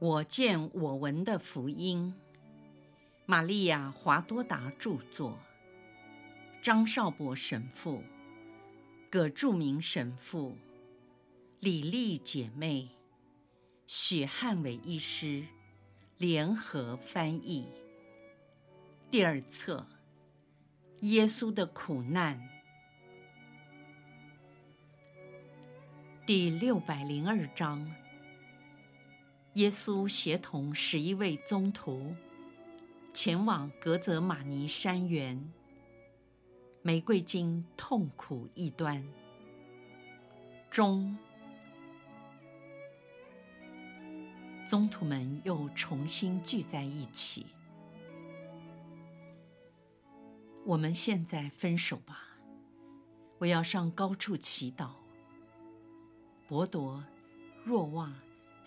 我见我闻的福音，玛利亚·华多达著作，张少博神父、葛著名神父、李丽姐妹、许汉伟医师。联合翻译。第二册：耶稣的苦难，第六百零二章。耶稣协同十一位宗徒前往格泽玛尼山园，玫瑰经痛苦一端中，宗徒们又重新聚在一起。我们现在分手吧，我要上高处祈祷。伯铎、若望。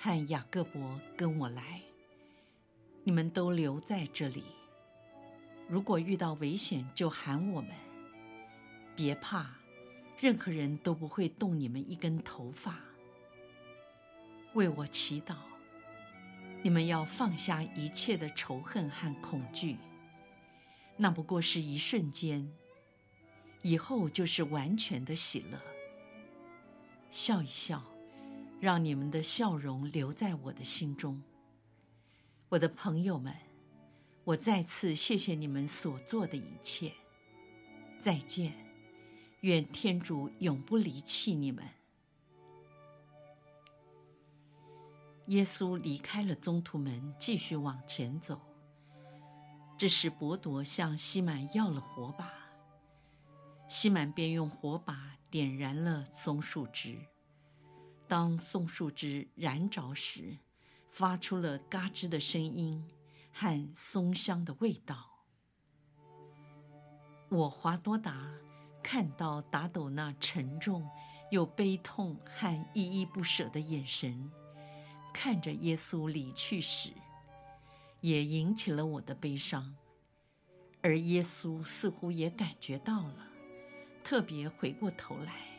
和雅各伯跟我来，你们都留在这里。如果遇到危险，就喊我们。别怕，任何人都不会动你们一根头发。为我祈祷，你们要放下一切的仇恨和恐惧。那不过是一瞬间，以后就是完全的喜乐。笑一笑。让你们的笑容留在我的心中，我的朋友们，我再次谢谢你们所做的一切。再见，愿天主永不离弃你们。耶稣离开了宗徒们，继续往前走。这时，伯铎向西满要了火把，西满便用火把点燃了松树枝。当松树枝燃着时，发出了嘎吱的声音和松香的味道。我华多达看到达斗那沉重又悲痛和依依不舍的眼神，看着耶稣离去时，也引起了我的悲伤。而耶稣似乎也感觉到了，特别回过头来。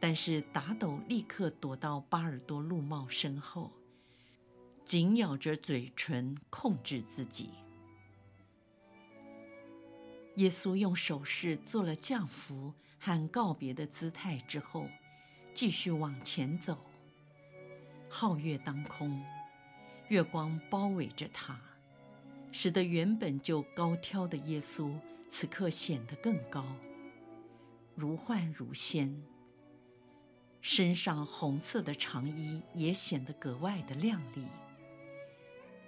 但是达斗立刻躲到巴尔多禄茂身后，紧咬着嘴唇控制自己。耶稣用手势做了降服和告别的姿态之后，继续往前走。皓月当空，月光包围着他，使得原本就高挑的耶稣此刻显得更高，如幻如仙。身上红色的长衣也显得格外的亮丽，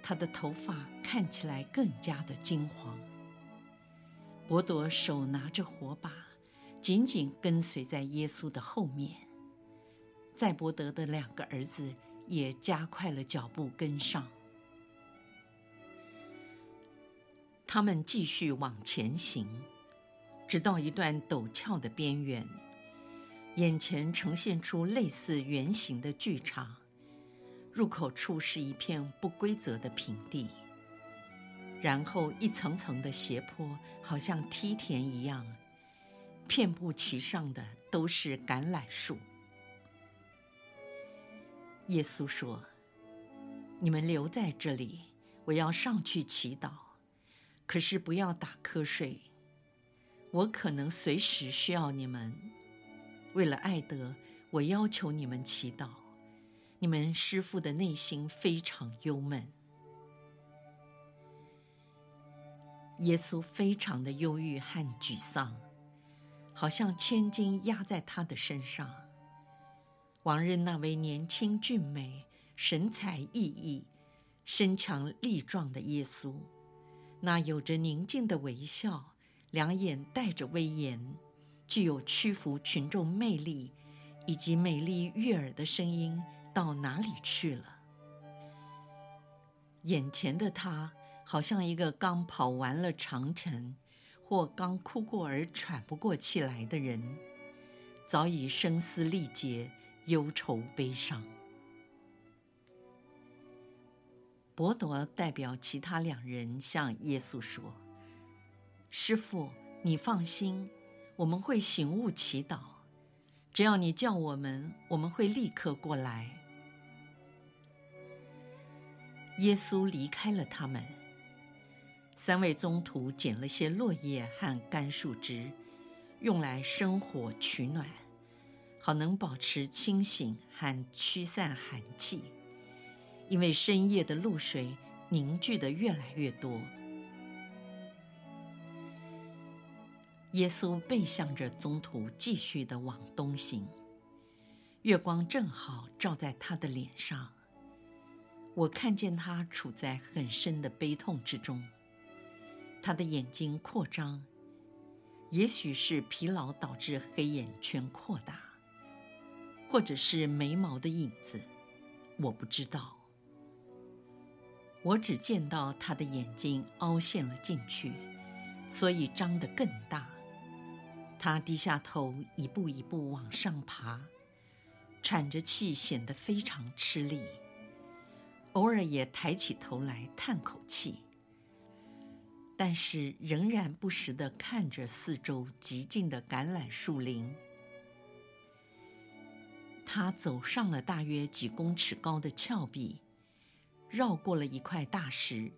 他的头发看起来更加的金黄。伯铎手拿着火把，紧紧跟随在耶稣的后面。载伯德的两个儿子也加快了脚步跟上。他们继续往前行，直到一段陡峭的边缘。眼前呈现出类似圆形的巨场，入口处是一片不规则的平地，然后一层层的斜坡，好像梯田一样，遍布其上的都是橄榄树。耶稣说：“你们留在这里，我要上去祈祷，可是不要打瞌睡，我可能随时需要你们。”为了爱德，我要求你们祈祷。你们师父的内心非常忧闷。耶稣非常的忧郁和沮丧，好像千斤压在他的身上。往日那位年轻俊美、神采奕奕、身强力壮的耶稣，那有着宁静的微笑，两眼带着威严。具有屈服群众魅力，以及美丽悦耳的声音到哪里去了？眼前的他好像一个刚跑完了长城，或刚哭过而喘不过气来的人，早已声嘶力竭、忧愁悲伤。伯铎代表其他两人向耶稣说：“师傅，你放心。”我们会醒悟祈祷，只要你叫我们，我们会立刻过来。耶稣离开了他们。三位宗徒捡了些落叶和干树枝，用来生火取暖，好能保持清醒和驱散寒气。因为深夜的露水凝聚的越来越多。耶稣背向着宗徒，继续地往东行。月光正好照在他的脸上，我看见他处在很深的悲痛之中。他的眼睛扩张，也许是疲劳导致黑眼圈扩大，或者是眉毛的影子，我不知道。我只见到他的眼睛凹陷了进去，所以张得更大。他低下头，一步一步往上爬，喘着气，显得非常吃力。偶尔也抬起头来叹口气，但是仍然不时地看着四周寂静的橄榄树林。他走上了大约几公尺高的峭壁，绕过了一块大石，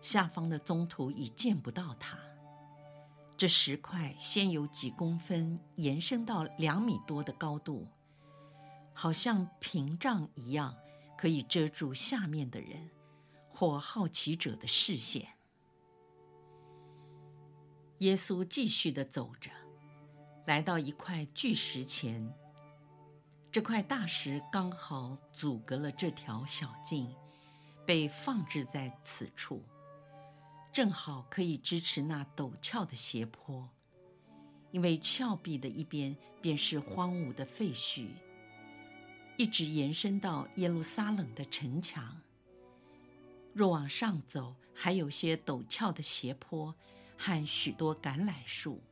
下方的中途已见不到他。这石块先有几公分延伸到两米多的高度，好像屏障一样，可以遮住下面的人或好奇者的视线。耶稣继续的走着，来到一块巨石前。这块大石刚好阻隔了这条小径，被放置在此处。正好可以支持那陡峭的斜坡，因为峭壁的一边便是荒芜的废墟，一直延伸到耶路撒冷的城墙。若往上走，还有些陡峭的斜坡和许多橄榄树。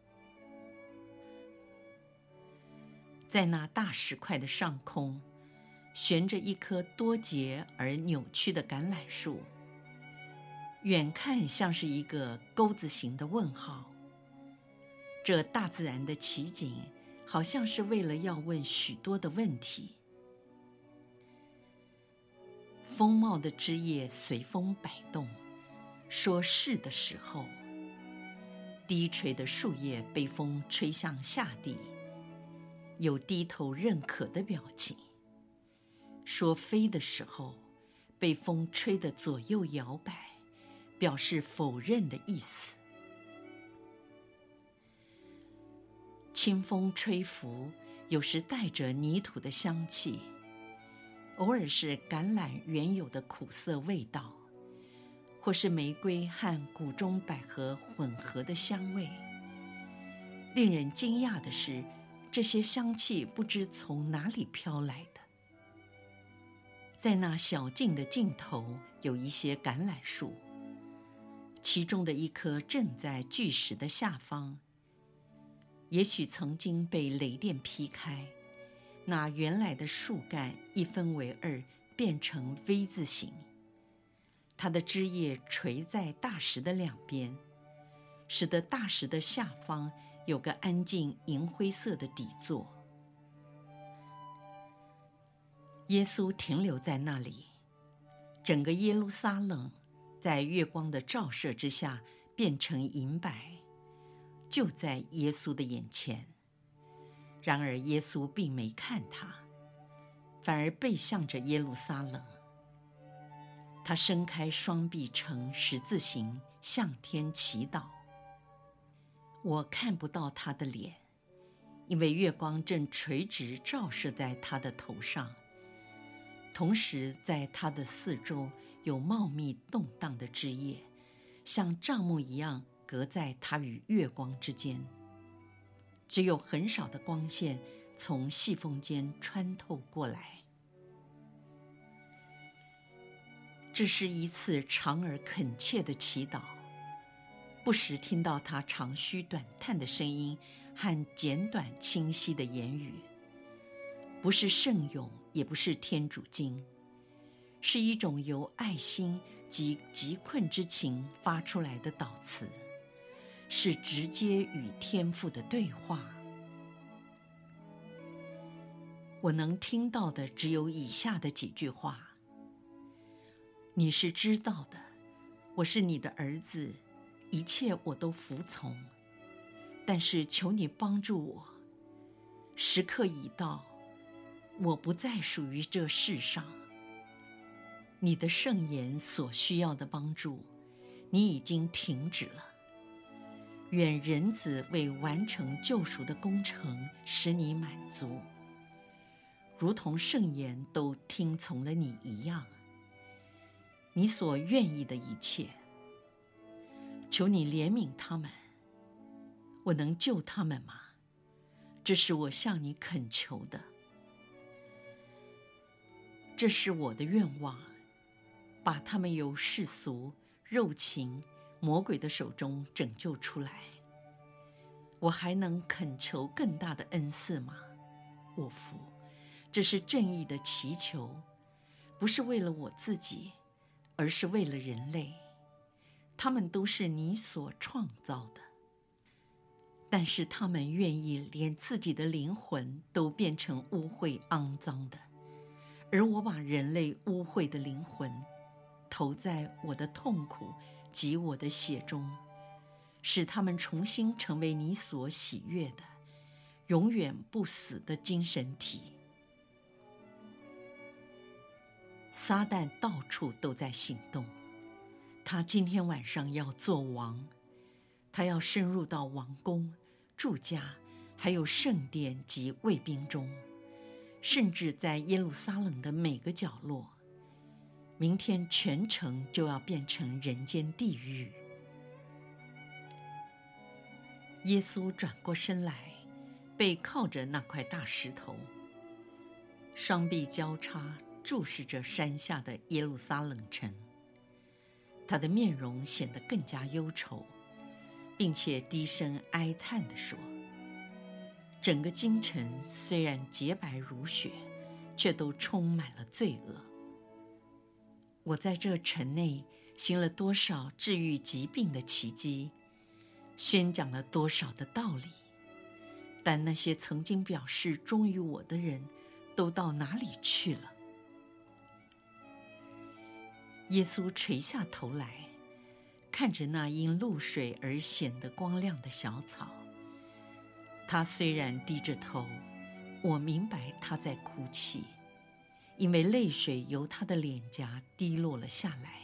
在那大石块的上空，悬着一棵多节而扭曲的橄榄树。远看像是一个钩子形的问号。这大自然的奇景，好像是为了要问许多的问题。丰茂的枝叶随风摆动，说是的时候；低垂的树叶被风吹向下地，有低头认可的表情。说飞的时候，被风吹得左右摇摆。表示否认的意思。清风吹拂，有时带着泥土的香气，偶尔是橄榄原有的苦涩味道，或是玫瑰和谷中百合混合的香味。令人惊讶的是，这些香气不知从哪里飘来的。在那小径的尽头，有一些橄榄树。其中的一棵正在巨石的下方，也许曾经被雷电劈开，那原来的树干一分为二，变成 V 字形。它的枝叶垂在大石的两边，使得大石的下方有个安静银灰色的底座。耶稣停留在那里，整个耶路撒冷。在月光的照射之下，变成银白，就在耶稣的眼前。然而耶稣并没看他，反而背向着耶路撒冷。他伸开双臂呈十字形，向天祈祷。我看不到他的脸，因为月光正垂直照射在他的头上，同时在他的四周。有茂密动荡的枝叶，像帐幕一样隔在它与月光之间。只有很少的光线从细缝间穿透过来。这是一次长而恳切的祈祷，不时听到他长吁短叹的声音和简短清晰的言语，不是圣咏，也不是天主经。是一种由爱心及急困之情发出来的祷词，是直接与天父的对话。我能听到的只有以下的几句话：你是知道的，我是你的儿子，一切我都服从。但是求你帮助我，时刻已到，我不再属于这世上。你的圣言所需要的帮助，你已经停止了。愿人子为完成救赎的工程，使你满足，如同圣言都听从了你一样。你所愿意的一切，求你怜悯他们。我能救他们吗？这是我向你恳求的。这是我的愿望，把他们由世俗、肉情、魔鬼的手中拯救出来。我还能恳求更大的恩赐吗？我服，这是正义的祈求，不是为了我自己，而是为了人类。他们都是你所创造的，但是他们愿意连自己的灵魂都变成污秽肮脏的。而我把人类污秽的灵魂投在我的痛苦及我的血中，使他们重新成为你所喜悦的、永远不死的精神体。撒旦到处都在行动，他今天晚上要做王，他要深入到王宫、住家，还有圣殿及卫兵中。甚至在耶路撒冷的每个角落，明天全城就要变成人间地狱。耶稣转过身来，背靠着那块大石头，双臂交叉注视着山下的耶路撒冷城。他的面容显得更加忧愁，并且低声哀叹地说。整个京城虽然洁白如雪，却都充满了罪恶。我在这城内行了多少治愈疾病的奇迹，宣讲了多少的道理，但那些曾经表示忠于我的人，都到哪里去了？耶稣垂下头来，看着那因露水而显得光亮的小草。他虽然低着头，我明白他在哭泣，因为泪水由他的脸颊滴落了下来。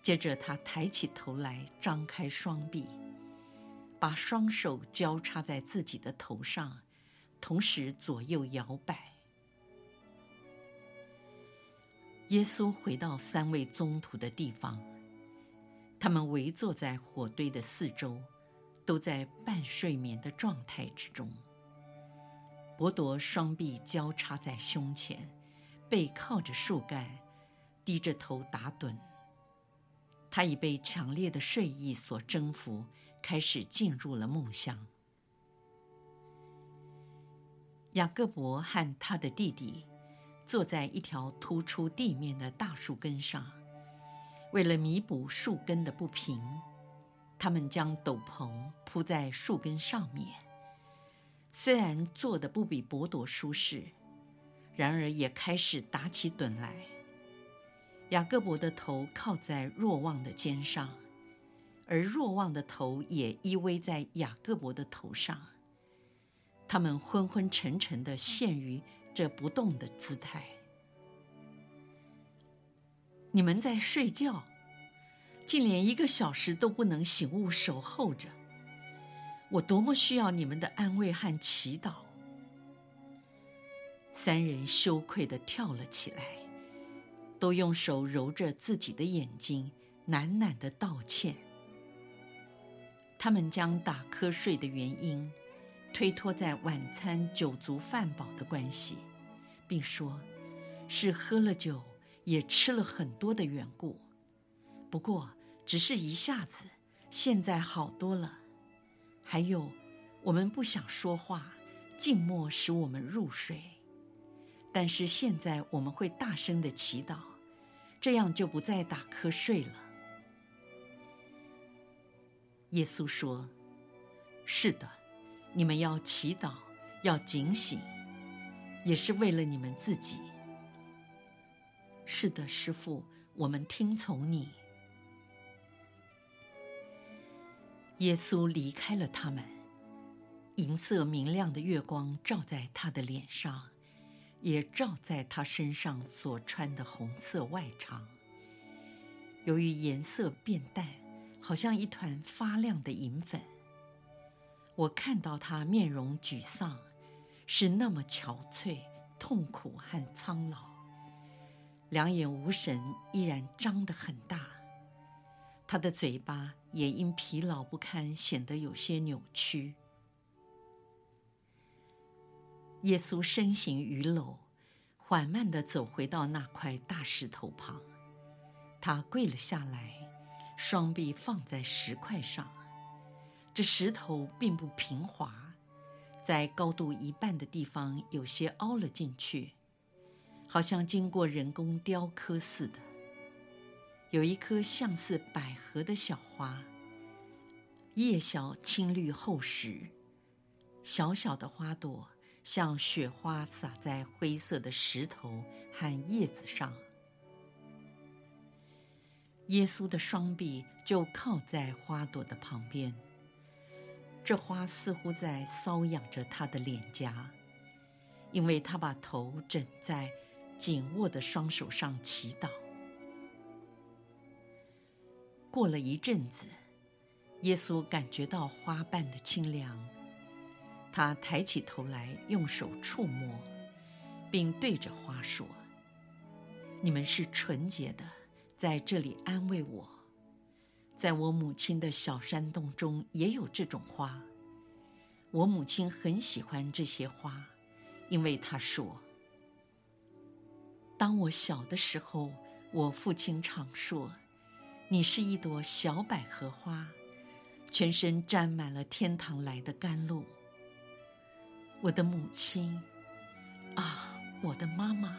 接着，他抬起头来，张开双臂，把双手交叉在自己的头上，同时左右摇摆。耶稣回到三位宗徒的地方，他们围坐在火堆的四周。都在半睡眠的状态之中。伯多双臂交叉在胸前，背靠着树干，低着头打盹。他已被强烈的睡意所征服，开始进入了梦乡。雅各伯和他的弟弟坐在一条突出地面的大树根上，为了弥补树根的不平。他们将斗篷铺在树根上面，虽然坐得不比伯多舒适，然而也开始打起盹来。雅各伯的头靠在若望的肩上，而若望的头也依偎在雅各伯的头上。他们昏昏沉沉地陷于这不动的姿态。你们在睡觉？竟连一个小时都不能醒悟守候着，我多么需要你们的安慰和祈祷！三人羞愧地跳了起来，都用手揉着自己的眼睛，喃喃地道歉。他们将打瞌睡的原因推脱在晚餐酒足饭饱的关系，并说是喝了酒也吃了很多的缘故。不过。只是一下子，现在好多了。还有，我们不想说话，静默使我们入睡。但是现在我们会大声的祈祷，这样就不再打瞌睡了。耶稣说：“是的，你们要祈祷，要警醒，也是为了你们自己。”是的，师傅，我们听从你。”耶稣离开了他们，银色明亮的月光照在他的脸上，也照在他身上所穿的红色外裳。由于颜色变淡，好像一团发亮的银粉。我看到他面容沮丧，是那么憔悴、痛苦和苍老，两眼无神，依然张得很大。他的嘴巴也因疲劳不堪，显得有些扭曲。耶稣身形伛僂，缓慢地走回到那块大石头旁，他跪了下来，双臂放在石块上。这石头并不平滑，在高度一半的地方有些凹了进去，好像经过人工雕刻似的。有一颗像似百合的小花，叶小青绿厚实，小小的花朵像雪花洒在灰色的石头和叶子上。耶稣的双臂就靠在花朵的旁边，这花似乎在搔痒着他的脸颊，因为他把头枕在紧握的双手上祈祷。过了一阵子，耶稣感觉到花瓣的清凉，他抬起头来，用手触摸，并对着花说：“你们是纯洁的，在这里安慰我。在我母亲的小山洞中也有这种花，我母亲很喜欢这些花，因为她说：当我小的时候，我父亲常说。”你是一朵小百合花，全身沾满了天堂来的甘露。我的母亲，啊，我的妈妈！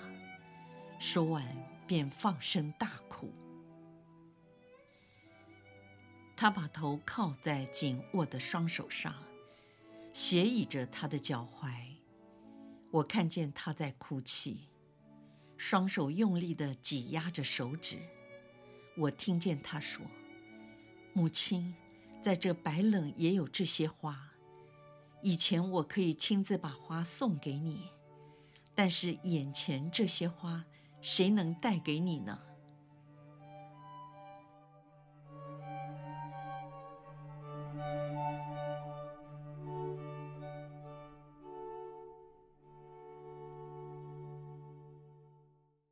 说完便放声大哭。他把头靠在紧握的双手上，斜倚着他的脚踝。我看见他在哭泣，双手用力地挤压着手指。我听见他说：“母亲，在这白冷也有这些花。以前我可以亲自把花送给你，但是眼前这些花，谁能带给你呢？”